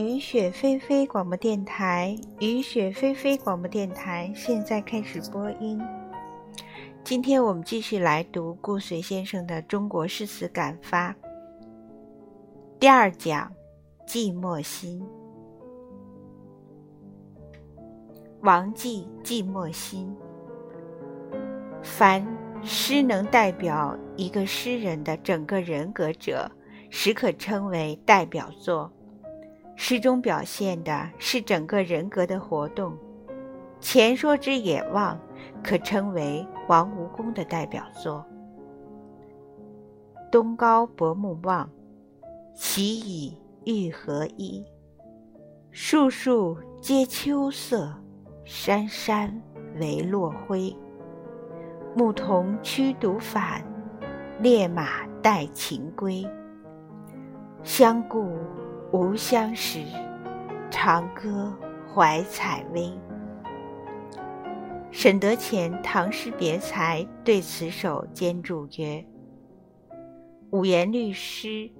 雨雪霏霏广播电台，雨雪霏霏广播电台现在开始播音。今天我们继续来读顾随先生的《中国诗词感发》第二讲《寂寞心》。王继《寂寞心》。凡诗能代表一个诗人的整个人格者，实可称为代表作。诗中表现的是整个人格的活动。前说之《野望》可称为王吴公的代表作。东高薄暮望，其以玉合一。树树皆秋色，山山唯落晖。牧童驱犊返，猎马带禽归。相顾无相识，长歌怀采薇。沈德潜《唐诗别裁》对此首兼注曰：“五言律诗，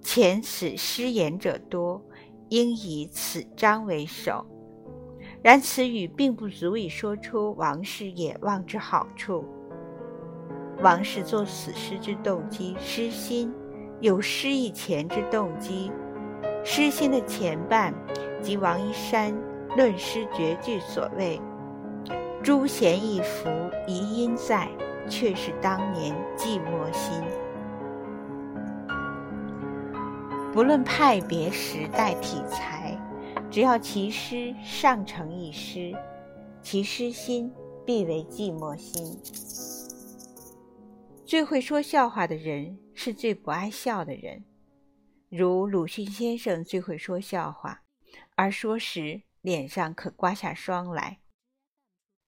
前此诗言者多，应以此章为首。”然此语并不足以说出王氏野望之好处。王氏作此诗之动机，诗心有诗意前之动机。诗心的前半，即王一山论诗绝句所谓“诸弦一幅，遗音在”，却是当年寂寞心。不论派别、时代、题材。只要其诗上承一诗，其诗心必为寂寞心。最会说笑话的人是最不爱笑的人，如鲁迅先生最会说笑话，而说时脸上可刮下霜来。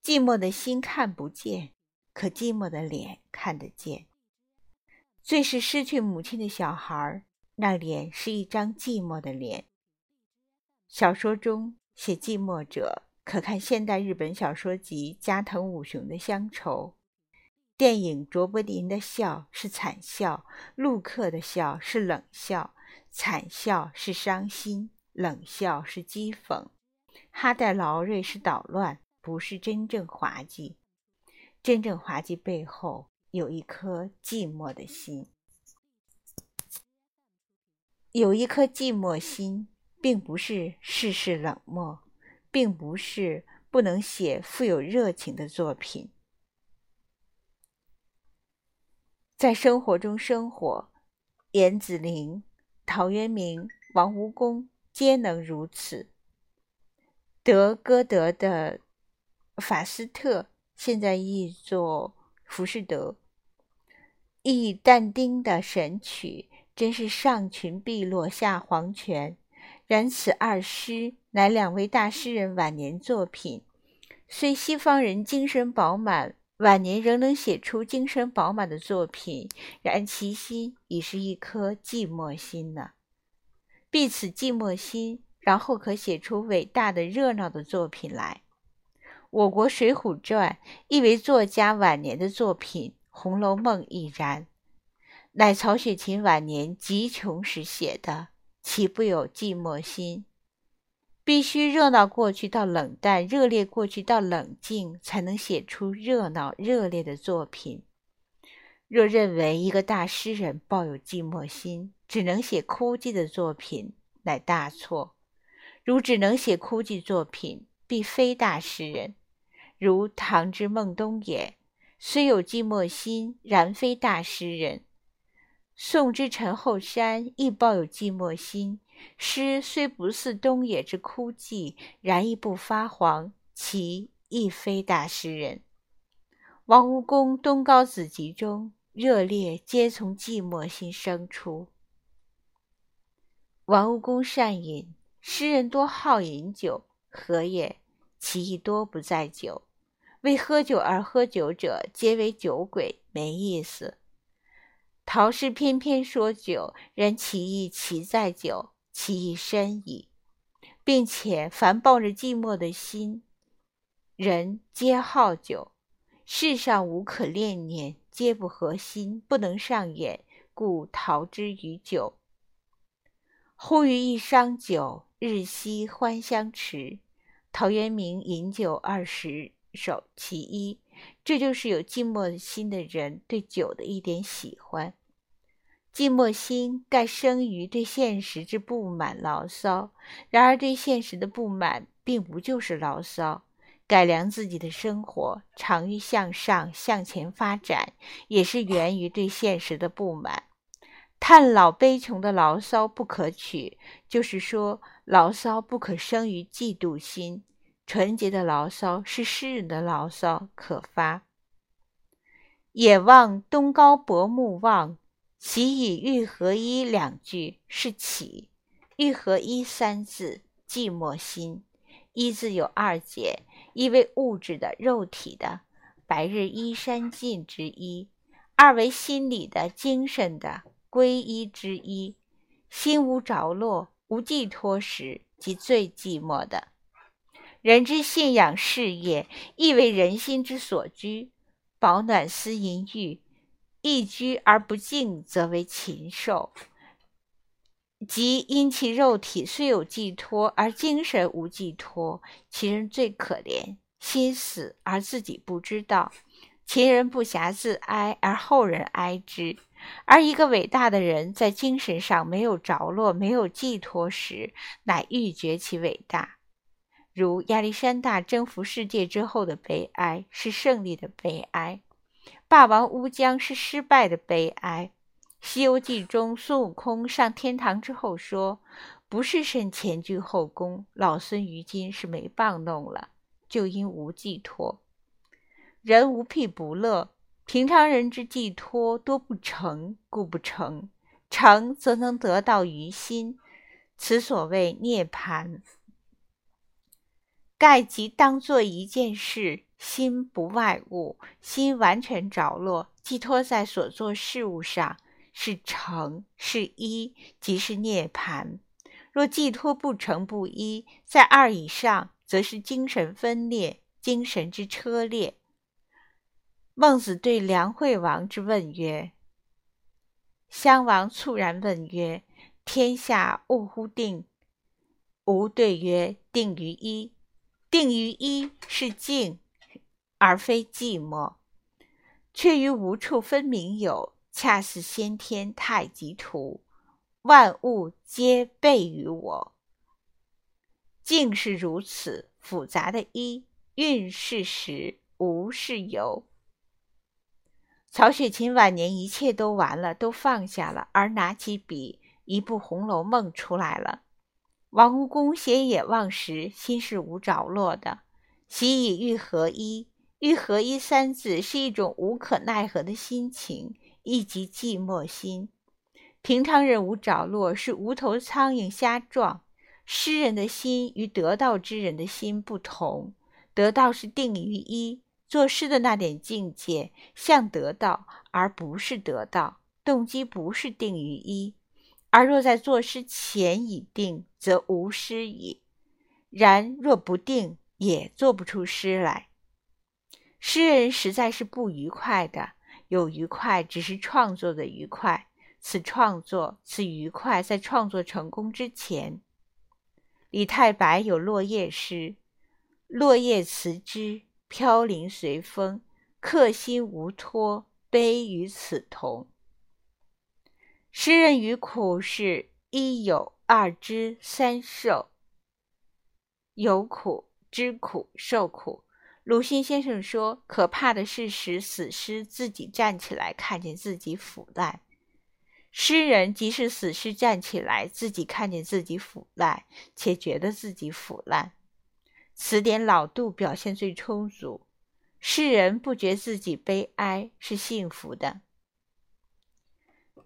寂寞的心看不见，可寂寞的脸看得见。最是失去母亲的小孩，那脸是一张寂寞的脸。小说中写寂寞者，可看现代日本小说集加藤武雄的乡愁；电影卓别林的笑是惨笑，陆克的笑是冷笑，惨笑是伤心，冷笑是讥讽，哈代劳瑞是捣乱，不是真正滑稽。真正滑稽背后有一颗寂寞的心，有一颗寂寞心。并不是世事冷漠，并不是不能写富有热情的作品。在生活中生活，严子陵、陶渊明、王吴公皆能如此。德歌德的法斯特，现在译作浮士德，忆但丁的《神曲》，真是上群碧落下黄泉。然此二诗乃两位大诗人晚年作品，虽西方人精神饱满，晚年仍能写出精神饱满的作品，然其心已是一颗寂寞心呢。必此寂寞心，然后可写出伟大的热闹的作品来。我国《水浒传》亦为作家晚年的作品，《红楼梦》亦然，乃曹雪芹晚年极穷时写的。岂不有寂寞心？必须热闹过去到冷淡，热烈过去到冷静，才能写出热闹热烈的作品。若认为一个大诗人抱有寂寞心，只能写枯寂的作品，乃大错。如只能写枯寂作品，必非大诗人。如唐之孟东也，虽有寂寞心，然非大诗人。宋之陈后山亦抱有寂寞心，诗虽不似东野之枯寂，然亦不发黄，其亦非大诗人。王吴公《东高子集》中，热烈皆从寂寞心生出。王吴公善饮，诗人多好饮酒，何也？其意多不在酒。为喝酒而喝酒者，皆为酒鬼，没意思。陶诗偏偏说酒，然其意岂在酒？其意深矣，并且凡抱着寂寞的心，人皆好酒。世上无可恋念，皆不合心，不能上演，故陶之于酒。忽于一觞酒，日夕欢相持。陶渊明饮酒二十首其一，这就是有寂寞心的人对酒的一点喜欢。寂寞心盖生于对现实之不满牢骚，然而对现实的不满并不就是牢骚。改良自己的生活，常欲向上向前发展，也是源于对现实的不满。叹老悲穷的牢骚不可取，就是说牢骚不可生于嫉妒心。纯洁的牢骚是诗人的牢骚，可发。野望东高薄暮望，其以欲合一两句是起。欲合一三字，寂寞心。一字有二解，一为物质的肉体的白日依山尽之一，二为心理的精神的归依之一。心无着落、无寄托时，即最寂寞的。人之信仰事业，亦为人心之所居。保暖思淫欲，一居而不敬，则为禽兽。即因其肉体虽有寄托，而精神无寄托，其人最可怜。心死而自己不知道，前人不暇自哀，而后人哀之。而一个伟大的人，在精神上没有着落、没有寄托时，乃欲绝其伟大。如亚历山大征服世界之后的悲哀，是胜利的悲哀；霸王乌江是失败的悲哀。《西游记》中，孙悟空上天堂之后说：“不是甚前居后宫，老孙于今是没棒弄了，就因无寄托。人无癖不乐，平常人之寄托多不成，故不成；成则能得到于心，此所谓涅盘。盖即当做一件事，心不外物，心完全着落，寄托在所做事物上。”是成是一，即是涅盘。若寄托不成不一，在二以上，则是精神分裂，精神之车裂。孟子对梁惠王之问曰：“襄王猝然问曰：‘天下物乎定？’吾对曰：‘定于一。定于一，是静，而非寂寞。却于无处分明有。’”恰似先天太极图，万物皆备于我。静是如此复杂的一，运是实，无是有。曹雪芹晚年一切都完了，都放下了，而拿起笔，一部《红楼梦》出来了。王蜈蚣写野望时，心是无着落的，习以欲合一。欲合一三字是一种无可奈何的心情。亦即寂寞心，平常人无着落，是无头苍蝇瞎撞。诗人的心与得道之人的心不同，得道是定于一，作诗的那点境界像得道，而不是得道；动机不是定于一，而若在作诗前已定，则无诗矣。然若不定，也做不出诗来。诗人实在是不愉快的。有愉快，只是创作的愉快。此创作，此愉快，在创作成功之前。李太白有落叶诗：“落叶辞枝，飘零随风，客心无托，悲与此同。”诗人于苦是一有，二知，三受。有苦，知苦，受苦。鲁迅先生说：“可怕的是使死尸自己站起来，看见自己腐烂。诗人即使死尸站起来，自己看见自己腐烂，且觉得自己腐烂。词典老杜表现最充足。诗人不觉自己悲哀，是幸福的。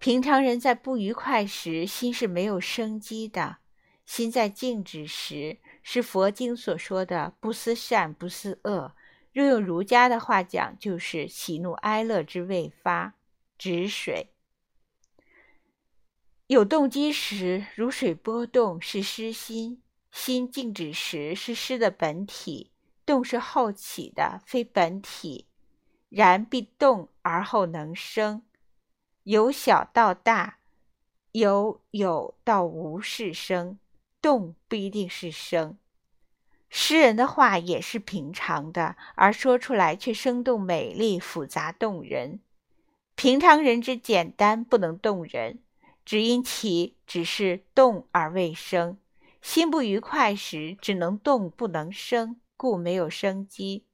平常人在不愉快时，心是没有生机的；心在静止时。”是佛经所说的“不思善，不思恶”。若用儒家的话讲，就是喜怒哀乐之未发，止水。有动机时，如水波动，是失心；心静止时，是诗的本体。动是后起的，非本体。然必动而后能生。由小到大，由有到无是生。动不一定是生。诗人的话也是平常的，而说出来却生动美丽、复杂动人。平常人之简单不能动人，只因其只是动而未生。心不愉快时，只能动不能生，故没有生机。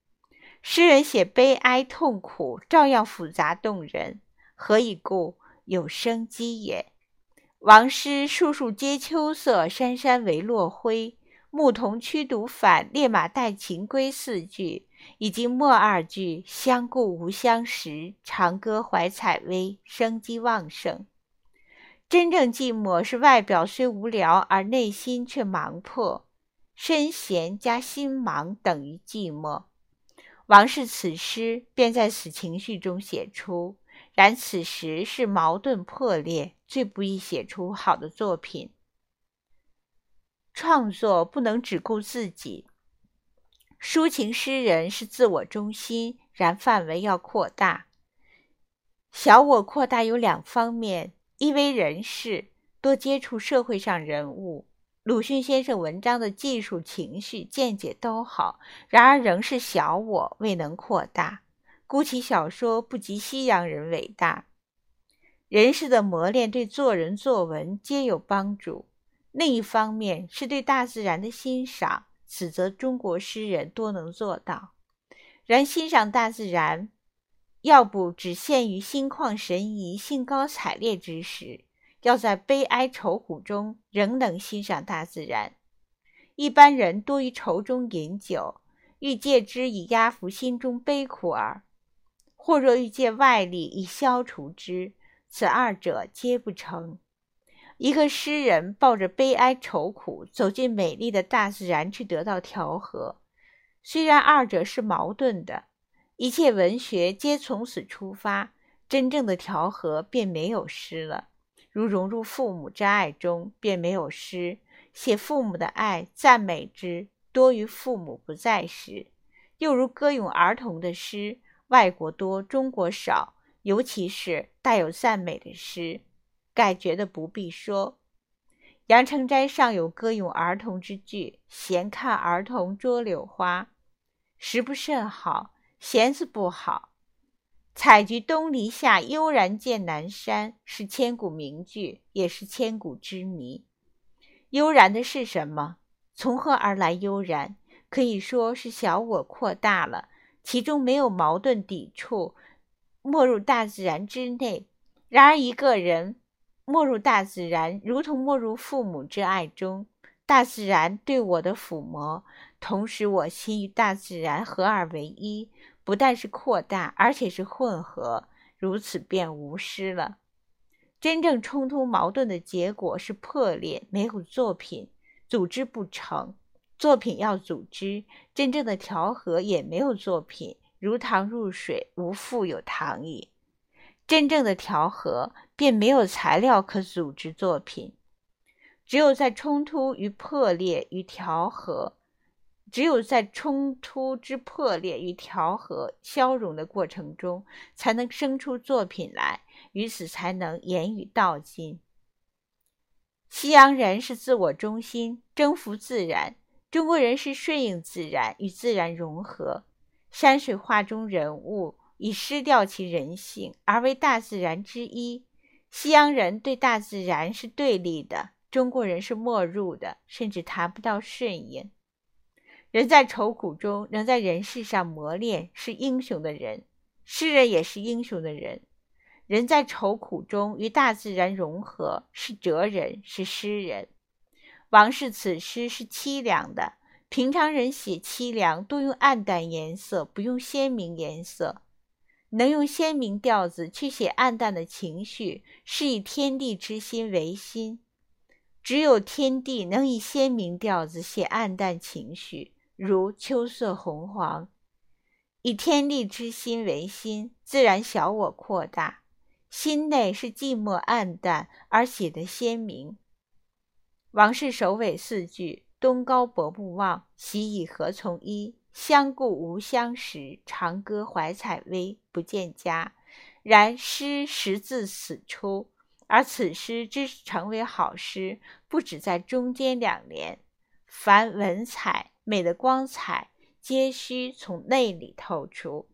诗人写悲哀痛苦，照样复杂动人。何以故？有生机也。王师树树皆秋色，山山唯落晖。牧童驱犊返，猎马带禽归。四句以及末二句相顾无相识，长歌怀采薇，生机旺盛。真正寂寞是外表虽无聊，而内心却忙迫。身闲加心忙等于寂寞。王氏此诗便在此情绪中写出，然此时是矛盾破裂，最不易写出好的作品。创作不能只顾自己，抒情诗人是自我中心，然范围要扩大。小我扩大有两方面：一为人事，多接触社会上人物。鲁迅先生文章的技术、情绪、见解都好，然而仍是小我，未能扩大，故其小说不及西洋人伟大。人事的磨练对做人作文皆有帮助。另一方面是对大自然的欣赏，此则中国诗人多能做到。然欣赏大自然，要不只限于心旷神怡、兴高采烈之时。要在悲哀愁苦中仍能欣赏大自然。一般人多于愁中饮酒，欲借之以压服心中悲苦耳；或若欲借外力以消除之，此二者皆不成。一个诗人抱着悲哀愁苦走进美丽的大自然去得到调和，虽然二者是矛盾的，一切文学皆从此出发，真正的调和便没有诗了。如融入父母之爱中，便没有诗；写父母的爱，赞美之多于父母不在时。又如歌咏儿童的诗，外国多，中国少，尤其是带有赞美的诗，盖觉得不必说。杨成斋尚有歌咏儿童之句：“闲看儿童捉柳花，时不甚好。”闲字不好。采菊东篱下，悠然见南山，是千古名句，也是千古之谜。悠然的是什么？从何而来悠然？可以说是小我扩大了，其中没有矛盾抵触，没入大自然之内。然而一个人没入大自然，如同没入父母之爱中，大自然对我的抚摸，同时我心与大自然合二为一。不但是扩大，而且是混合，如此便无失了。真正冲突矛盾的结果是破裂，没有作品，组织不成。作品要组织，真正的调和也没有作品，如糖入水，无复有糖矣。真正的调和，便没有材料可组织作品。只有在冲突与破裂与调和。只有在冲突之破裂与调和消融的过程中，才能生出作品来，于此才能言语道尽。西洋人是自我中心，征服自然；中国人是顺应自然，与自然融合。山水画中人物已失掉其人性，而为大自然之一。西洋人对大自然是对立的，中国人是没入的，甚至谈不到顺应。人在愁苦中，能在人世上磨练，是英雄的人；诗人也是英雄的人。人在愁苦中与大自然融合，是哲人，是诗人。王氏此诗是凄凉的。平常人写凄凉，多用暗淡颜色，不用鲜明颜色。能用鲜明调子去写暗淡的情绪，是以天地之心为心。只有天地能以鲜明调子写暗淡情绪。如秋色红黄，以天地之心为心，自然小我扩大，心内是寂寞暗淡，而写得鲜明。王氏首尾四句：东高薄不忘，西以何从依？相顾无相识，长歌怀采薇，不见家。然诗实自此出，而此诗之成为好诗，不止在中间两联，凡文采美的光彩，皆需从内里透出。